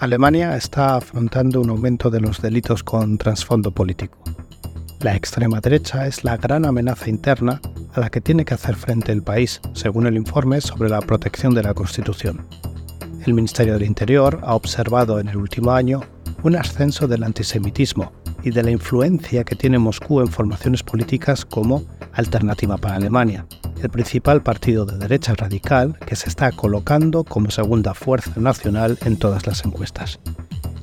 Alemania está afrontando un aumento de los delitos con trasfondo político. La extrema derecha es la gran amenaza interna a la que tiene que hacer frente el país, según el informe sobre la protección de la Constitución. El Ministerio del Interior ha observado en el último año un ascenso del antisemitismo y de la influencia que tiene Moscú en formaciones políticas como Alternativa para Alemania, el principal partido de derecha radical que se está colocando como segunda fuerza nacional en todas las encuestas.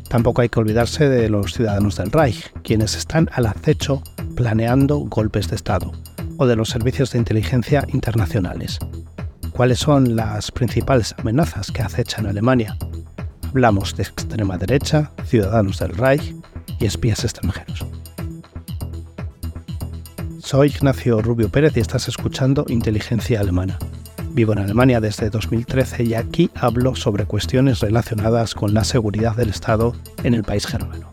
Tampoco hay que olvidarse de los ciudadanos del Reich, quienes están al acecho planeando golpes de Estado, o de los servicios de inteligencia internacionales. ¿Cuáles son las principales amenazas que acechan a Alemania? Hablamos de extrema derecha, ciudadanos del Reich y espías extranjeros. Soy Ignacio Rubio Pérez y estás escuchando Inteligencia Alemana. Vivo en Alemania desde 2013 y aquí hablo sobre cuestiones relacionadas con la seguridad del Estado en el país germano.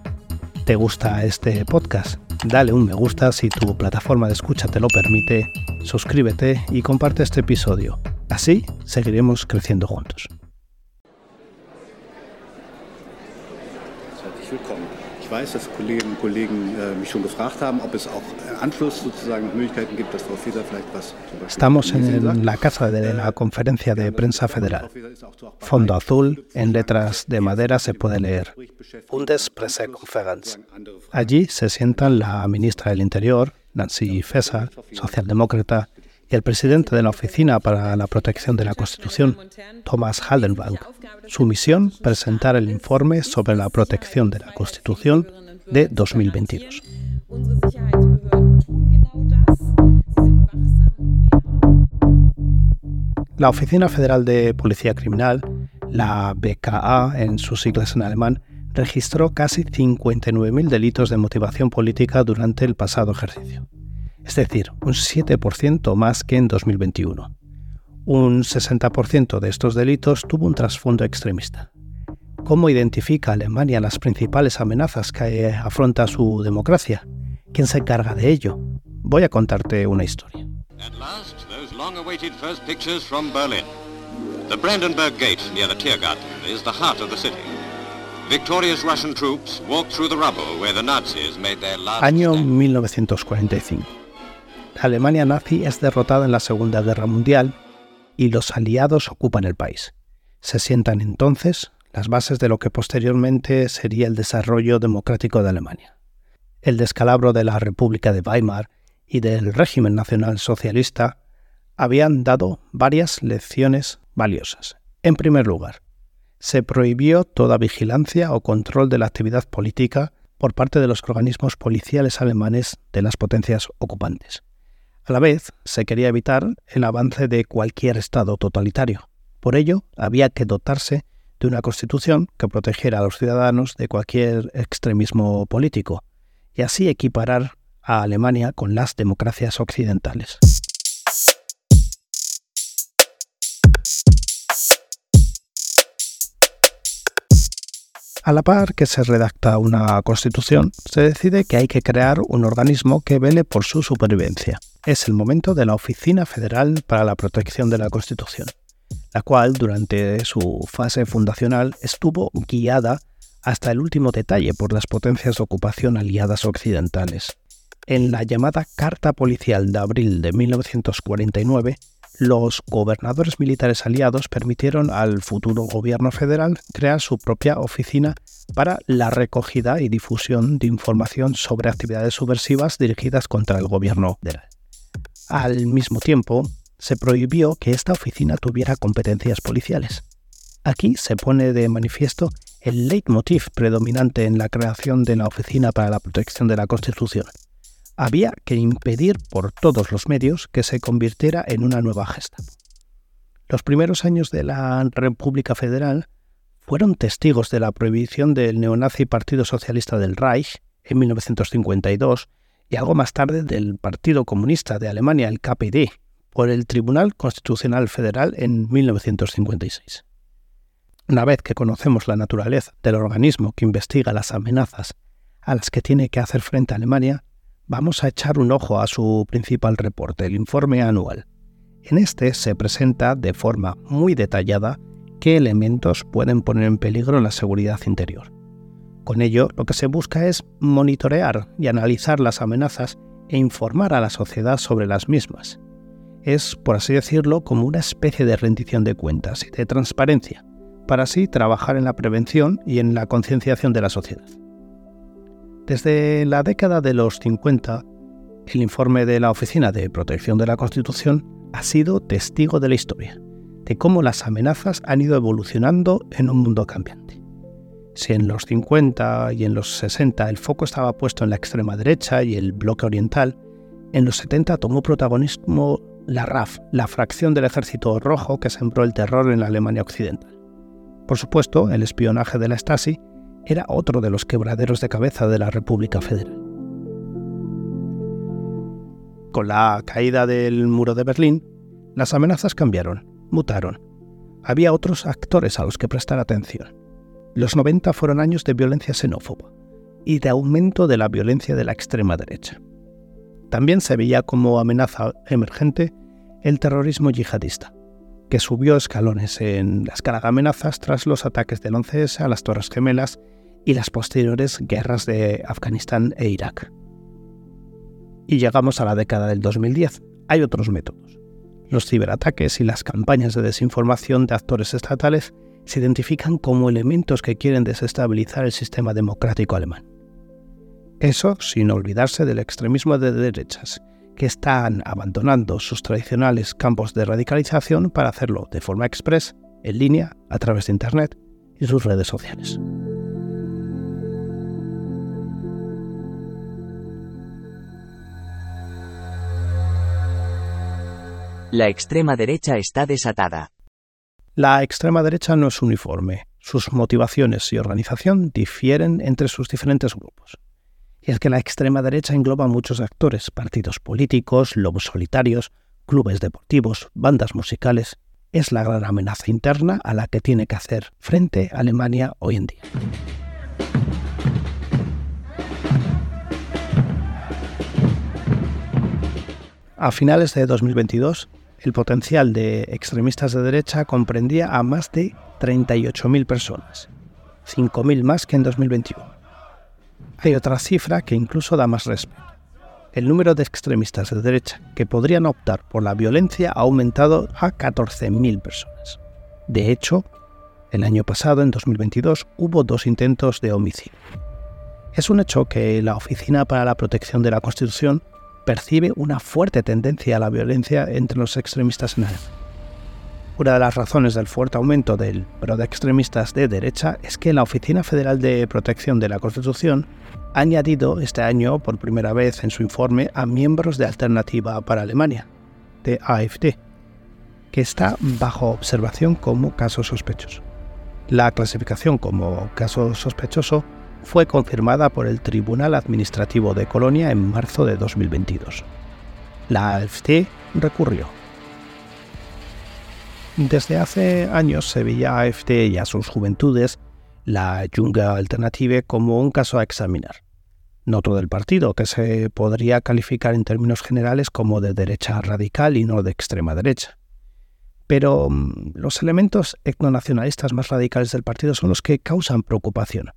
¿Te gusta este podcast? Dale un me gusta si tu plataforma de escucha te lo permite, suscríbete y comparte este episodio. Así seguiremos creciendo juntos. Weiß, dass Kolleginnen und Kollegen äh, mich schon gefragt haben, ob es auch äh, Anschluss sozusagen Möglichkeiten gibt, dass Frau Faeser vielleicht was Estamos en la casa de la conferencia de prensa federal. Fondo azul, en letras de madera se puede leer. Bundespressekonferenz. Allí se sientan la ministra del Interior, Nancy Faeser, socialdemócrata, y el presidente de la Oficina para la Protección de la Constitución, Thomas Haldenwang. Su misión, presentar el informe sobre la protección de la Constitución de 2022. La Oficina Federal de Policía Criminal, la BKA en sus siglas en alemán, registró casi 59.000 delitos de motivación política durante el pasado ejercicio es decir, un 7% más que en 2021. Un 60% de estos delitos tuvo un trasfondo extremista. ¿Cómo identifica Alemania las principales amenazas que afronta su democracia? ¿Quién se encarga de ello? Voy a contarte una historia. Año 1945. Alemania nazi es derrotada en la Segunda Guerra Mundial y los aliados ocupan el país. Se sientan entonces las bases de lo que posteriormente sería el desarrollo democrático de Alemania. El descalabro de la República de Weimar y del régimen nacional socialista habían dado varias lecciones valiosas. En primer lugar, se prohibió toda vigilancia o control de la actividad política por parte de los organismos policiales alemanes de las potencias ocupantes. A la vez, se quería evitar el avance de cualquier Estado totalitario. Por ello, había que dotarse de una constitución que protegiera a los ciudadanos de cualquier extremismo político y así equiparar a Alemania con las democracias occidentales. A la par que se redacta una constitución, se decide que hay que crear un organismo que vele por su supervivencia. Es el momento de la Oficina Federal para la Protección de la Constitución, la cual durante su fase fundacional estuvo guiada hasta el último detalle por las potencias de ocupación aliadas occidentales. En la llamada Carta Policial de abril de 1949, los gobernadores militares aliados permitieron al futuro gobierno federal crear su propia oficina para la recogida y difusión de información sobre actividades subversivas dirigidas contra el gobierno federal. Al mismo tiempo, se prohibió que esta oficina tuviera competencias policiales. Aquí se pone de manifiesto el leitmotiv predominante en la creación de la Oficina para la Protección de la Constitución, había que impedir por todos los medios que se convirtiera en una nueva gesta. Los primeros años de la República Federal fueron testigos de la prohibición del neonazi Partido Socialista del Reich en 1952 y algo más tarde del Partido Comunista de Alemania, el KPD, por el Tribunal Constitucional Federal en 1956. Una vez que conocemos la naturaleza del organismo que investiga las amenazas a las que tiene que hacer frente Alemania, vamos a echar un ojo a su principal reporte, el informe anual. En este se presenta de forma muy detallada qué elementos pueden poner en peligro la seguridad interior. Con ello, lo que se busca es monitorear y analizar las amenazas e informar a la sociedad sobre las mismas. Es, por así decirlo, como una especie de rendición de cuentas y de transparencia, para así trabajar en la prevención y en la concienciación de la sociedad. Desde la década de los 50, el informe de la Oficina de Protección de la Constitución ha sido testigo de la historia, de cómo las amenazas han ido evolucionando en un mundo cambiante. Si en los 50 y en los 60 el foco estaba puesto en la extrema derecha y el bloque oriental, en los 70 tomó protagonismo la RAF, la fracción del Ejército Rojo que sembró el terror en la Alemania Occidental. Por supuesto, el espionaje de la Stasi era otro de los quebraderos de cabeza de la República Federal. Con la caída del muro de Berlín, las amenazas cambiaron, mutaron. Había otros actores a los que prestar atención. Los 90 fueron años de violencia xenófoba y de aumento de la violencia de la extrema derecha. También se veía como amenaza emergente el terrorismo yihadista, que subió escalones en la escala de amenazas tras los ataques del 11S a las Torres Gemelas y las posteriores guerras de Afganistán e Irak. Y llegamos a la década del 2010. Hay otros métodos. Los ciberataques y las campañas de desinformación de actores estatales se identifican como elementos que quieren desestabilizar el sistema democrático alemán. Eso sin olvidarse del extremismo de derechas, que están abandonando sus tradicionales campos de radicalización para hacerlo de forma express, en línea, a través de Internet y sus redes sociales. La extrema derecha está desatada. La extrema derecha no es uniforme. Sus motivaciones y organización difieren entre sus diferentes grupos. Y es que la extrema derecha engloba muchos actores, partidos políticos, lobos solitarios, clubes deportivos, bandas musicales. Es la gran amenaza interna a la que tiene que hacer frente Alemania hoy en día. A finales de 2022, el potencial de extremistas de derecha comprendía a más de 38.000 personas, 5.000 más que en 2021. Hay otra cifra que incluso da más respeto. El número de extremistas de derecha que podrían optar por la violencia ha aumentado a 14.000 personas. De hecho, el año pasado, en 2022, hubo dos intentos de homicidio. Es un hecho que la Oficina para la Protección de la Constitución percibe una fuerte tendencia a la violencia entre los extremistas en Alemania. Una de las razones del fuerte aumento del pro de extremistas de derecha es que la Oficina Federal de Protección de la Constitución ha añadido este año por primera vez en su informe a miembros de Alternativa para Alemania, de AFD, que está bajo observación como caso sospechoso. La clasificación como caso sospechoso fue confirmada por el Tribunal Administrativo de Colonia en marzo de 2022. La AFD recurrió. Desde hace años se veía a AFD y a sus juventudes, la Junge Alternative, como un caso a examinar. No todo el partido, que se podría calificar en términos generales como de derecha radical y no de extrema derecha. Pero mm, los elementos etnonacionalistas más radicales del partido son los que causan preocupación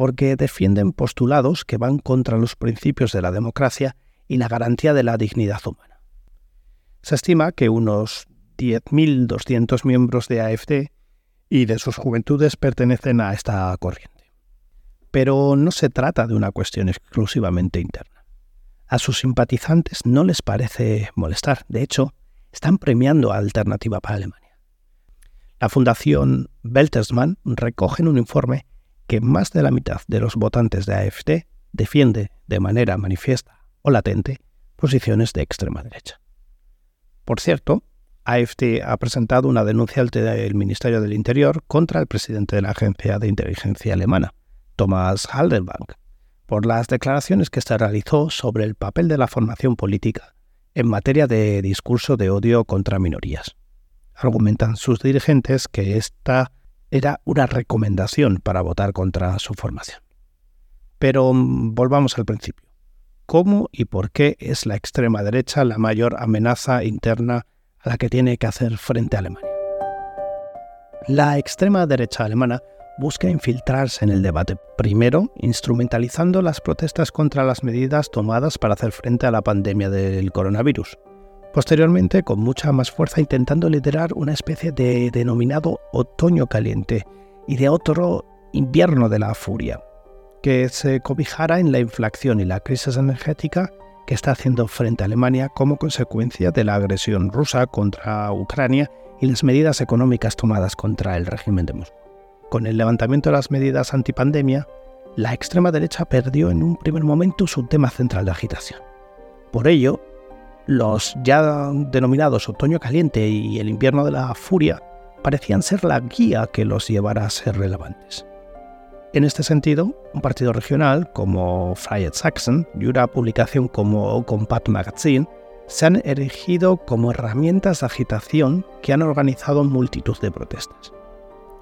porque defienden postulados que van contra los principios de la democracia y la garantía de la dignidad humana. Se estima que unos 10.200 miembros de AFD y de sus juventudes pertenecen a esta corriente. Pero no se trata de una cuestión exclusivamente interna. A sus simpatizantes no les parece molestar, de hecho, están premiando a Alternativa para Alemania. La Fundación Beltersmann recoge en un informe que más de la mitad de los votantes de AFD defiende de manera manifiesta o latente posiciones de extrema derecha. Por cierto, AFD ha presentado una denuncia ante el Ministerio del Interior contra el presidente de la agencia de inteligencia alemana, Thomas Haldenbank, por las declaraciones que se realizó sobre el papel de la formación política en materia de discurso de odio contra minorías. Argumentan sus dirigentes que esta era una recomendación para votar contra su formación. Pero mm, volvamos al principio. ¿Cómo y por qué es la extrema derecha la mayor amenaza interna a la que tiene que hacer frente Alemania? La extrema derecha alemana busca infiltrarse en el debate, primero instrumentalizando las protestas contra las medidas tomadas para hacer frente a la pandemia del coronavirus, posteriormente con mucha más fuerza intentando liderar una especie de denominado otoño caliente y de otro invierno de la furia, que se cobijara en la inflación y la crisis energética que está haciendo frente a Alemania como consecuencia de la agresión rusa contra Ucrania y las medidas económicas tomadas contra el régimen de Moscú. Con el levantamiento de las medidas antipandemia, la extrema derecha perdió en un primer momento su tema central de agitación. Por ello, los ya denominados otoño caliente y el invierno de la furia parecían ser la guía que los llevara a ser relevantes. En este sentido, un partido regional como Freie Sachsen y una publicación como Compact Magazine se han erigido como herramientas de agitación que han organizado multitud de protestas.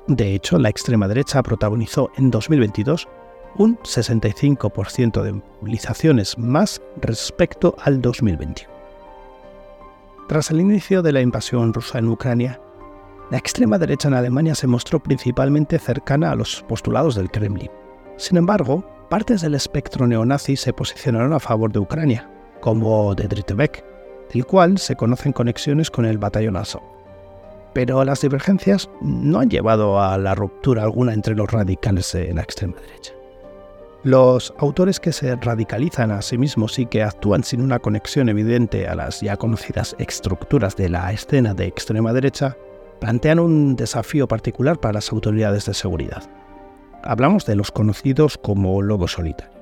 De hecho, la extrema derecha protagonizó en 2022 un 65% de movilizaciones más respecto al 2021. Tras el inicio de la invasión rusa en Ucrania, la extrema derecha en Alemania se mostró principalmente cercana a los postulados del Kremlin. Sin embargo, partes del espectro neonazi se posicionaron a favor de Ucrania, como de Dritte del cual se conocen conexiones con el batallón Azov. Pero las divergencias no han llevado a la ruptura alguna entre los radicales de la extrema derecha. Los autores que se radicalizan a sí mismos y que actúan sin una conexión evidente a las ya conocidas estructuras de la escena de extrema derecha plantean un desafío particular para las autoridades de seguridad. Hablamos de los conocidos como lobos solitarios.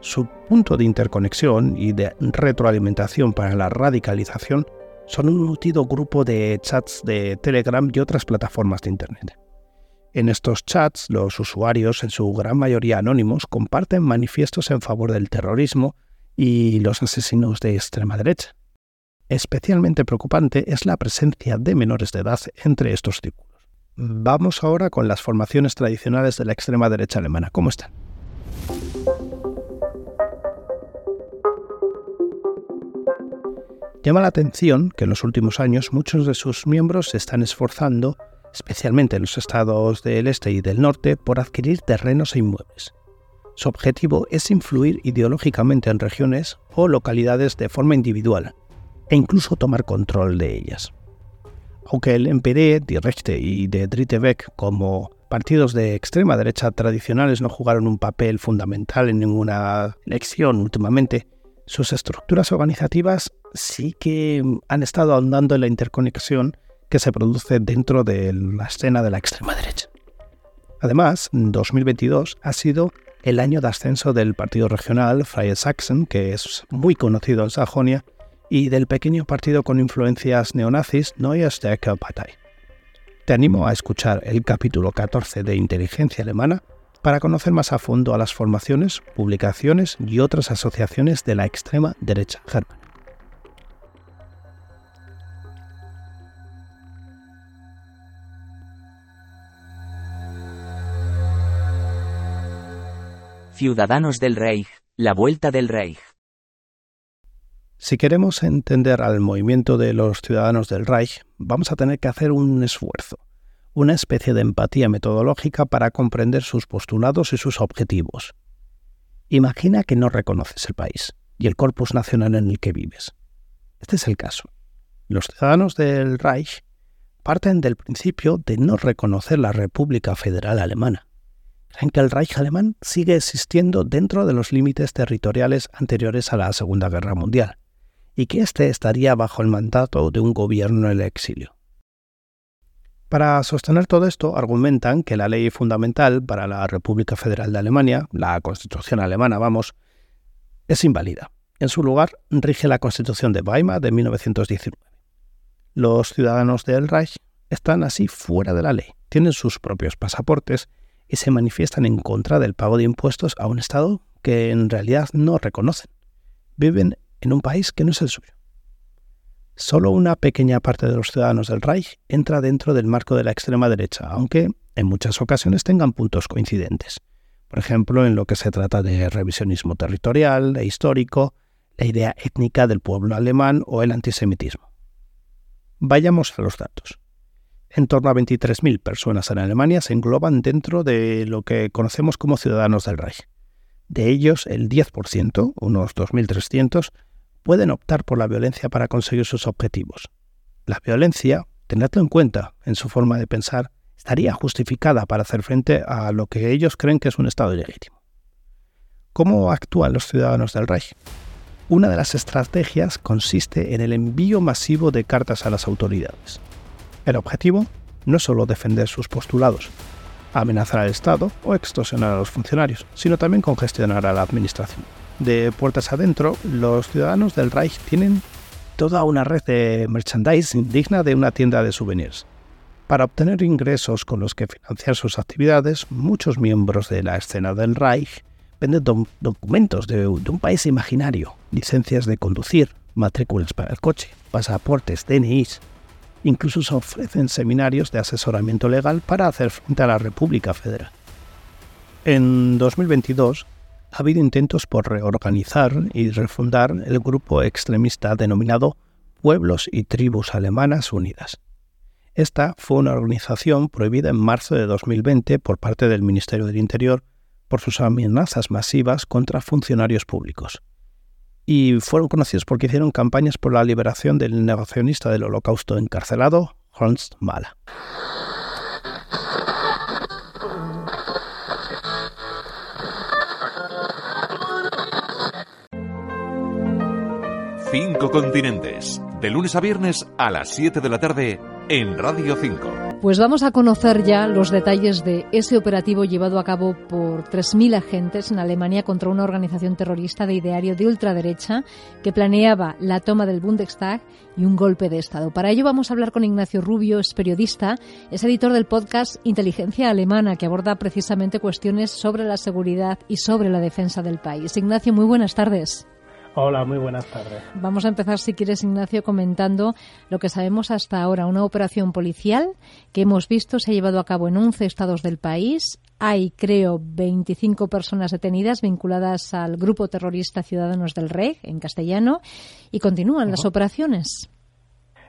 Su punto de interconexión y de retroalimentación para la radicalización son un nutrido grupo de chats de Telegram y otras plataformas de Internet. En estos chats, los usuarios, en su gran mayoría anónimos, comparten manifiestos en favor del terrorismo y los asesinos de extrema derecha. Especialmente preocupante es la presencia de menores de edad entre estos círculos. Vamos ahora con las formaciones tradicionales de la extrema derecha alemana. ¿Cómo están? Llama la atención que en los últimos años muchos de sus miembros se están esforzando, especialmente en los estados del este y del norte, por adquirir terrenos e inmuebles. Su objetivo es influir ideológicamente en regiones o localidades de forma individual, e incluso tomar control de ellas. Aunque el NPD, Die Rechte y de Dritte como partidos de extrema derecha tradicionales no jugaron un papel fundamental en ninguna elección últimamente, sus estructuras organizativas sí que han estado ahondando en la interconexión que se produce dentro de la escena de la extrema derecha. Además, 2022 ha sido el año de ascenso del partido regional Freie Sachsen, que es muy conocido en Sajonia y del pequeño partido con influencias neonazis Neue Stärke Partei. Te animo a escuchar el capítulo 14 de Inteligencia Alemana para conocer más a fondo a las formaciones, publicaciones y otras asociaciones de la extrema derecha germana. Ciudadanos del Reich, la vuelta del Reich. Si queremos entender al movimiento de los ciudadanos del Reich, vamos a tener que hacer un esfuerzo, una especie de empatía metodológica para comprender sus postulados y sus objetivos. Imagina que no reconoces el país y el corpus nacional en el que vives. Este es el caso. Los ciudadanos del Reich parten del principio de no reconocer la República Federal Alemana. Creen que el Reich alemán sigue existiendo dentro de los límites territoriales anteriores a la Segunda Guerra Mundial y que éste estaría bajo el mandato de un gobierno en el exilio. Para sostener todo esto, argumentan que la ley fundamental para la República Federal de Alemania, la Constitución alemana, vamos, es inválida. En su lugar, rige la Constitución de Weimar de 1919. Los ciudadanos del Reich están así fuera de la ley, tienen sus propios pasaportes y se manifiestan en contra del pago de impuestos a un Estado que en realidad no reconocen. Viven en un país que no es el suyo. Solo una pequeña parte de los ciudadanos del Reich entra dentro del marco de la extrema derecha, aunque en muchas ocasiones tengan puntos coincidentes. Por ejemplo, en lo que se trata de revisionismo territorial e histórico, la idea étnica del pueblo alemán o el antisemitismo. Vayamos a los datos. En torno a 23.000 personas en Alemania se engloban dentro de lo que conocemos como ciudadanos del Reich. De ellos, el 10%, unos 2.300, pueden optar por la violencia para conseguir sus objetivos. La violencia, tenedlo en cuenta en su forma de pensar, estaría justificada para hacer frente a lo que ellos creen que es un Estado ilegítimo. ¿Cómo actúan los ciudadanos del Reich? Una de las estrategias consiste en el envío masivo de cartas a las autoridades. El objetivo no es solo defender sus postulados, amenazar al Estado o extorsionar a los funcionarios, sino también congestionar a la administración. De puertas adentro, los ciudadanos del Reich tienen toda una red de merchandising digna de una tienda de souvenirs. Para obtener ingresos con los que financiar sus actividades, muchos miembros de la escena del Reich venden documentos de, un país imaginario, licencias de conducir, matrículas para el coche, pasaportes, DNIs. Incluso se ofrecen seminarios de asesoramiento legal para hacer frente a la República Federal. En 2022 ha habido intentos por reorganizar y refundar el grupo extremista denominado Pueblos y Tribus Alemanas Unidas. Esta fue una organización prohibida en marzo de 2020 por parte del Ministerio del Interior por sus amenazas masivas contra funcionarios públicos. Y fueron conocidos porque hicieron campañas por la liberación del negacionista del holocausto encarcelado, Horst Mahler. Cinco continentes, de lunes a viernes a las 7 de la tarde en Radio 5. Pues vamos a conocer ya los detalles de ese operativo llevado a cabo por 3.000 agentes en Alemania contra una organización terrorista de ideario de ultraderecha que planeaba la toma del Bundestag y un golpe de Estado. Para ello vamos a hablar con Ignacio Rubio, es periodista, es editor del podcast Inteligencia Alemana, que aborda precisamente cuestiones sobre la seguridad y sobre la defensa del país. Ignacio, muy buenas tardes. Hola, muy buenas tardes. Vamos a empezar, si quieres, Ignacio, comentando lo que sabemos hasta ahora. Una operación policial que hemos visto se ha llevado a cabo en 11 estados del país. Hay, creo, 25 personas detenidas vinculadas al grupo terrorista Ciudadanos del Rey, en castellano, y continúan las operaciones.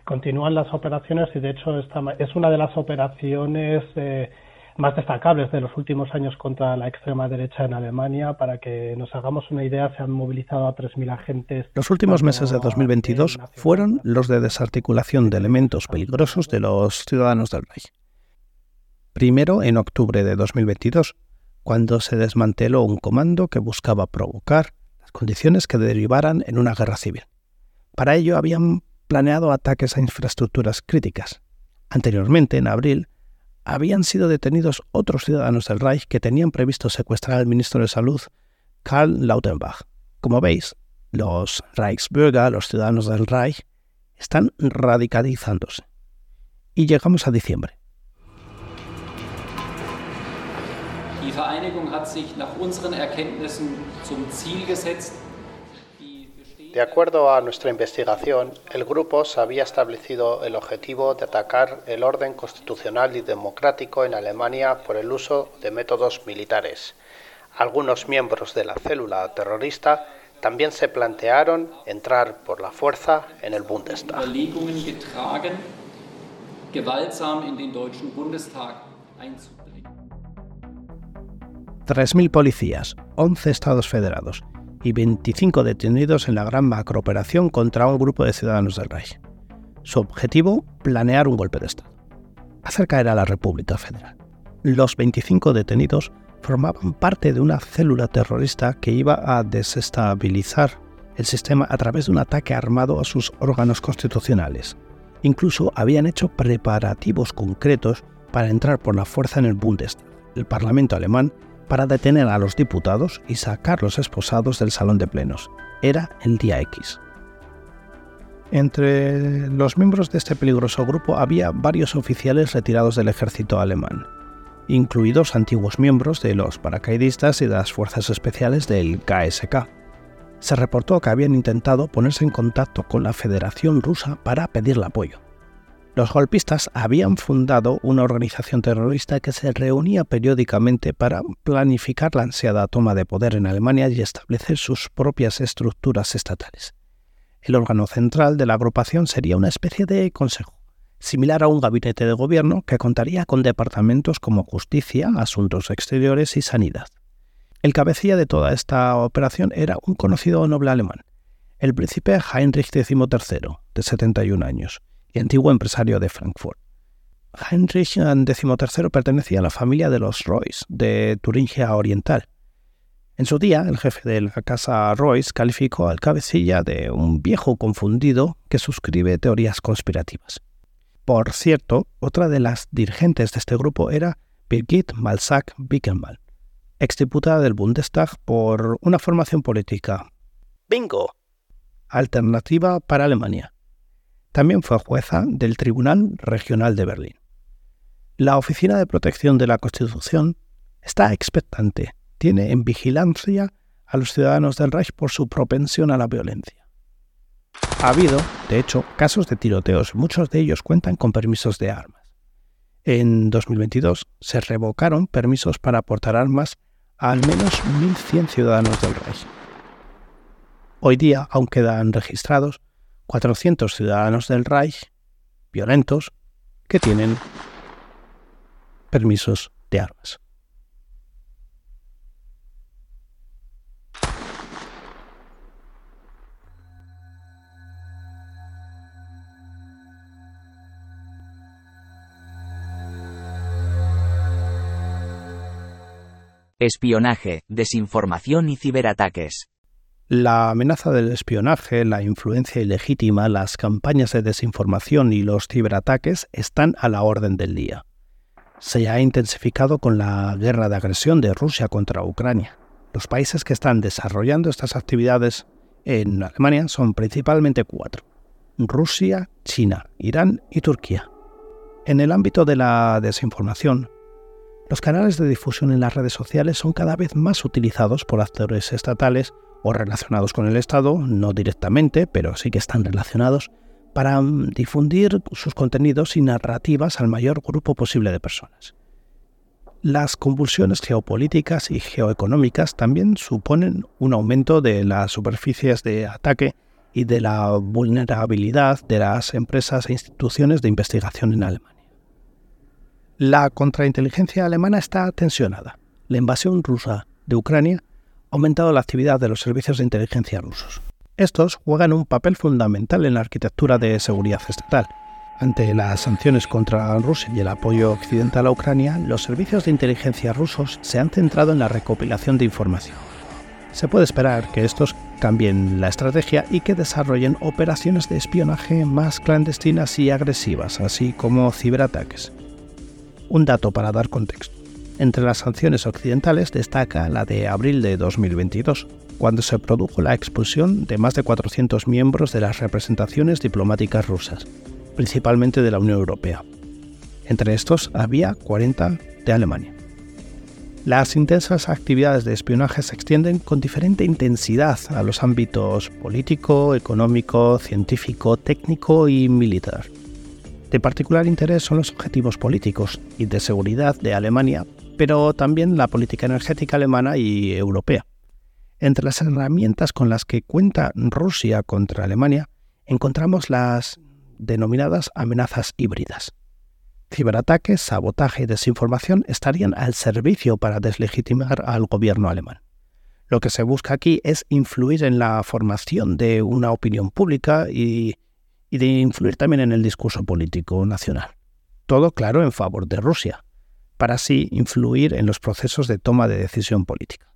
Continúan las operaciones y, de hecho, esta es una de las operaciones. Eh, más destacables de los últimos años contra la extrema derecha en Alemania. Para que nos hagamos una idea, se han movilizado a 3.000 agentes. Los últimos meses de 2022 fueron los de desarticulación de elementos peligrosos de los ciudadanos del Reich. Primero, en octubre de 2022, cuando se desmanteló un comando que buscaba provocar las condiciones que derivaran en una guerra civil. Para ello habían planeado ataques a infraestructuras críticas. Anteriormente, en abril, habían sido detenidos otros ciudadanos del Reich que tenían previsto secuestrar al ministro de Salud, Karl Lauterbach. Como veis, los Reichsbürger, los ciudadanos del Reich, están radicalizándose. Y llegamos a diciembre. Die Vereinigung hat sich nach unseren Erkenntnissen zum Ziel gesetzt, de acuerdo a nuestra investigación, el grupo se había establecido el objetivo de atacar el orden constitucional y democrático en Alemania por el uso de métodos militares. Algunos miembros de la célula terrorista también se plantearon entrar por la fuerza en el Bundestag. Tres mil policías, 11 estados federados y 25 detenidos en la gran macrooperación contra un grupo de ciudadanos del Reich. Su objetivo, planear un golpe de Estado. Hacer caer a la República Federal. Los 25 detenidos formaban parte de una célula terrorista que iba a desestabilizar el sistema a través de un ataque armado a sus órganos constitucionales. Incluso habían hecho preparativos concretos para entrar por la fuerza en el Bundestag, el Parlamento alemán, para detener a los diputados y sacar los esposados del salón de plenos. Era el día X. Entre los miembros de este peligroso grupo había varios oficiales retirados del ejército alemán, incluidos antiguos miembros de los paracaidistas y de las fuerzas especiales del KSK. Se reportó que habían intentado ponerse en contacto con la Federación Rusa para pedirle apoyo. Los golpistas habían fundado una organización terrorista que se reunía periódicamente para planificar la ansiada toma de poder en Alemania y establecer sus propias estructuras estatales. El órgano central de la agrupación sería una especie de consejo, similar a un gabinete de gobierno que contaría con departamentos como justicia, asuntos exteriores y sanidad. El cabecilla de toda esta operación era un conocido noble alemán, el príncipe Heinrich XIII, de 71 años, y antiguo empresario de Frankfurt. Heinrich XIII pertenecía a la familia de los Royce, de Turingia Oriental. En su día, el jefe de la casa Royce calificó al cabecilla de un viejo confundido que suscribe teorías conspirativas. Por cierto, otra de las dirigentes de este grupo era Birgit Malsack Wickenmann, exdiputada del Bundestag por una formación política. ¡Bingo! Alternativa para Alemania. También fue jueza del Tribunal Regional de Berlín. La Oficina de Protección de la Constitución está expectante, tiene en vigilancia a los ciudadanos del Reich por su propensión a la violencia. Ha habido, de hecho, casos de tiroteos, muchos de ellos cuentan con permisos de armas. En 2022 se revocaron permisos para aportar armas a al menos 1.100 ciudadanos del Reich. Hoy día aún quedan registrados 400 ciudadanos del Reich violentos que tienen permisos de armas. Espionaje, desinformación y ciberataques. La amenaza del espionaje, la influencia ilegítima, las campañas de desinformación y los ciberataques están a la orden del día se ha intensificado con la guerra de agresión de Rusia contra Ucrania. Los países que están desarrollando estas actividades en Alemania son principalmente cuatro. Rusia, China, Irán y Turquía. En el ámbito de la desinformación, los canales de difusión en las redes sociales son cada vez más utilizados por actores estatales o relacionados con el Estado, no directamente, pero sí que están relacionados, para mm, difundir sus contenidos y narrativas al mayor grupo posible de personas. Las convulsiones geopolíticas y geoeconómicas también suponen un aumento de las superficies de ataque y de la vulnerabilidad de las empresas e instituciones de investigación en Alemania. La contrainteligencia alemana está tensionada. La invasión rusa de Ucrania aumentado la actividad de los servicios de inteligencia rusos. Estos juegan un papel fundamental en la arquitectura de seguridad estatal. Ante las sanciones contra Rusia y el apoyo occidental a Ucrania, los servicios de inteligencia rusos se han centrado en la recopilación de información. Se puede esperar que estos cambien la estrategia y que desarrollen operaciones de espionaje más clandestinas y agresivas, así como ciberataques. Un dato para dar contexto. Entre las sanciones occidentales destaca la de abril de 2022, cuando se produjo la expulsión de más de 400 miembros de las representaciones diplomáticas rusas, principalmente de la Unión Europea. Entre estos había 40 de Alemania. Las intensas actividades de espionaje se extienden con diferente intensidad a los ámbitos político, económico, científico, técnico y militar. De particular interés son los objetivos políticos y de seguridad de Alemania, pero también la política energética alemana y europea. Entre las herramientas con las que cuenta Rusia contra Alemania encontramos las denominadas amenazas híbridas. Ciberataques, sabotaje y desinformación estarían al servicio para deslegitimar al gobierno alemán. Lo que se busca aquí es influir en la formación de una opinión pública y, y de influir también en el discurso político nacional. Todo claro en favor de Rusia, para así influir en los procesos de toma de decisión política.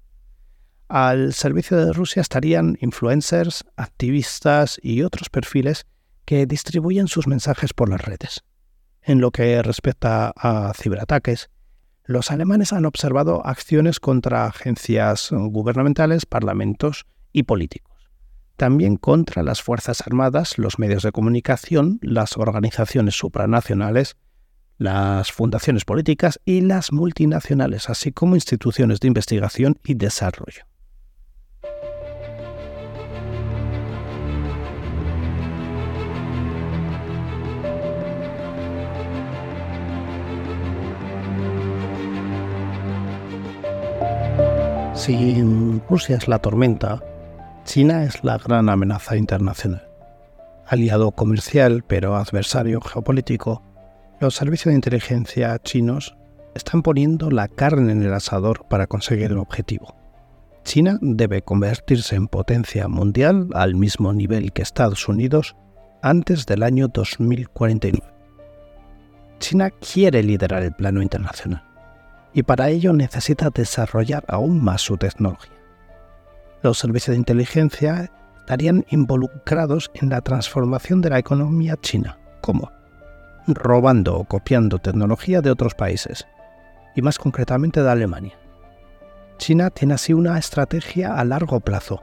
Al servicio de Rusia estarían influencers, activistas y otros perfiles que distribuyen sus mensajes por las redes. En lo que respecta a ciberataques, los alemanes han observado acciones contra agencias gubernamentales, parlamentos y políticos. También contra las Fuerzas Armadas, los medios de comunicación, las organizaciones supranacionales, las fundaciones políticas y las multinacionales, así como instituciones de investigación y desarrollo. Si Rusia es la tormenta, China es la gran amenaza internacional. aliado comercial pero adversario geopolítico, los servicios de inteligencia chinos están poniendo la carne en el asador para conseguir el objetivo. China debe convertirse en potencia mundial al mismo nivel que Estados Unidos antes del año 2049. China quiere liderar el plano internacional y para ello necesita desarrollar aún más su tecnología. Los servicios de inteligencia estarían involucrados en la transformación de la economía china, como robando o copiando tecnología de otros países, y más concretamente de Alemania. China tiene así una estrategia a largo plazo,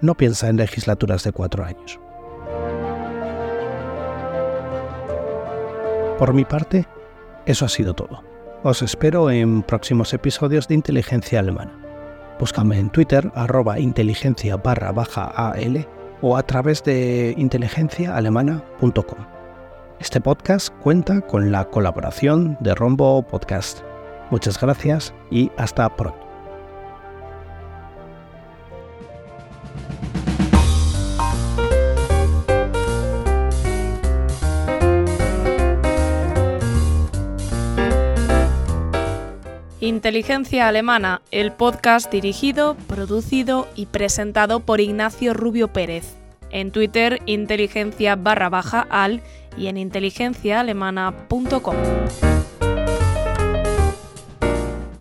no piensa en legislaturas de cuatro años. Por mi parte, eso ha sido todo. Os espero en próximos episodios de Inteligencia Alemana. Búscame en Twitter, arroba inteligencia barra baja AL o a través de inteligenciaalemana.com. Este podcast cuenta con la colaboración de Rombo Podcast. Muchas gracias y hasta pronto. Inteligencia Alemana, el podcast dirigido, producido y presentado por Ignacio Rubio Pérez. En Twitter, inteligencia barra baja al y en inteligenciaalemana.com.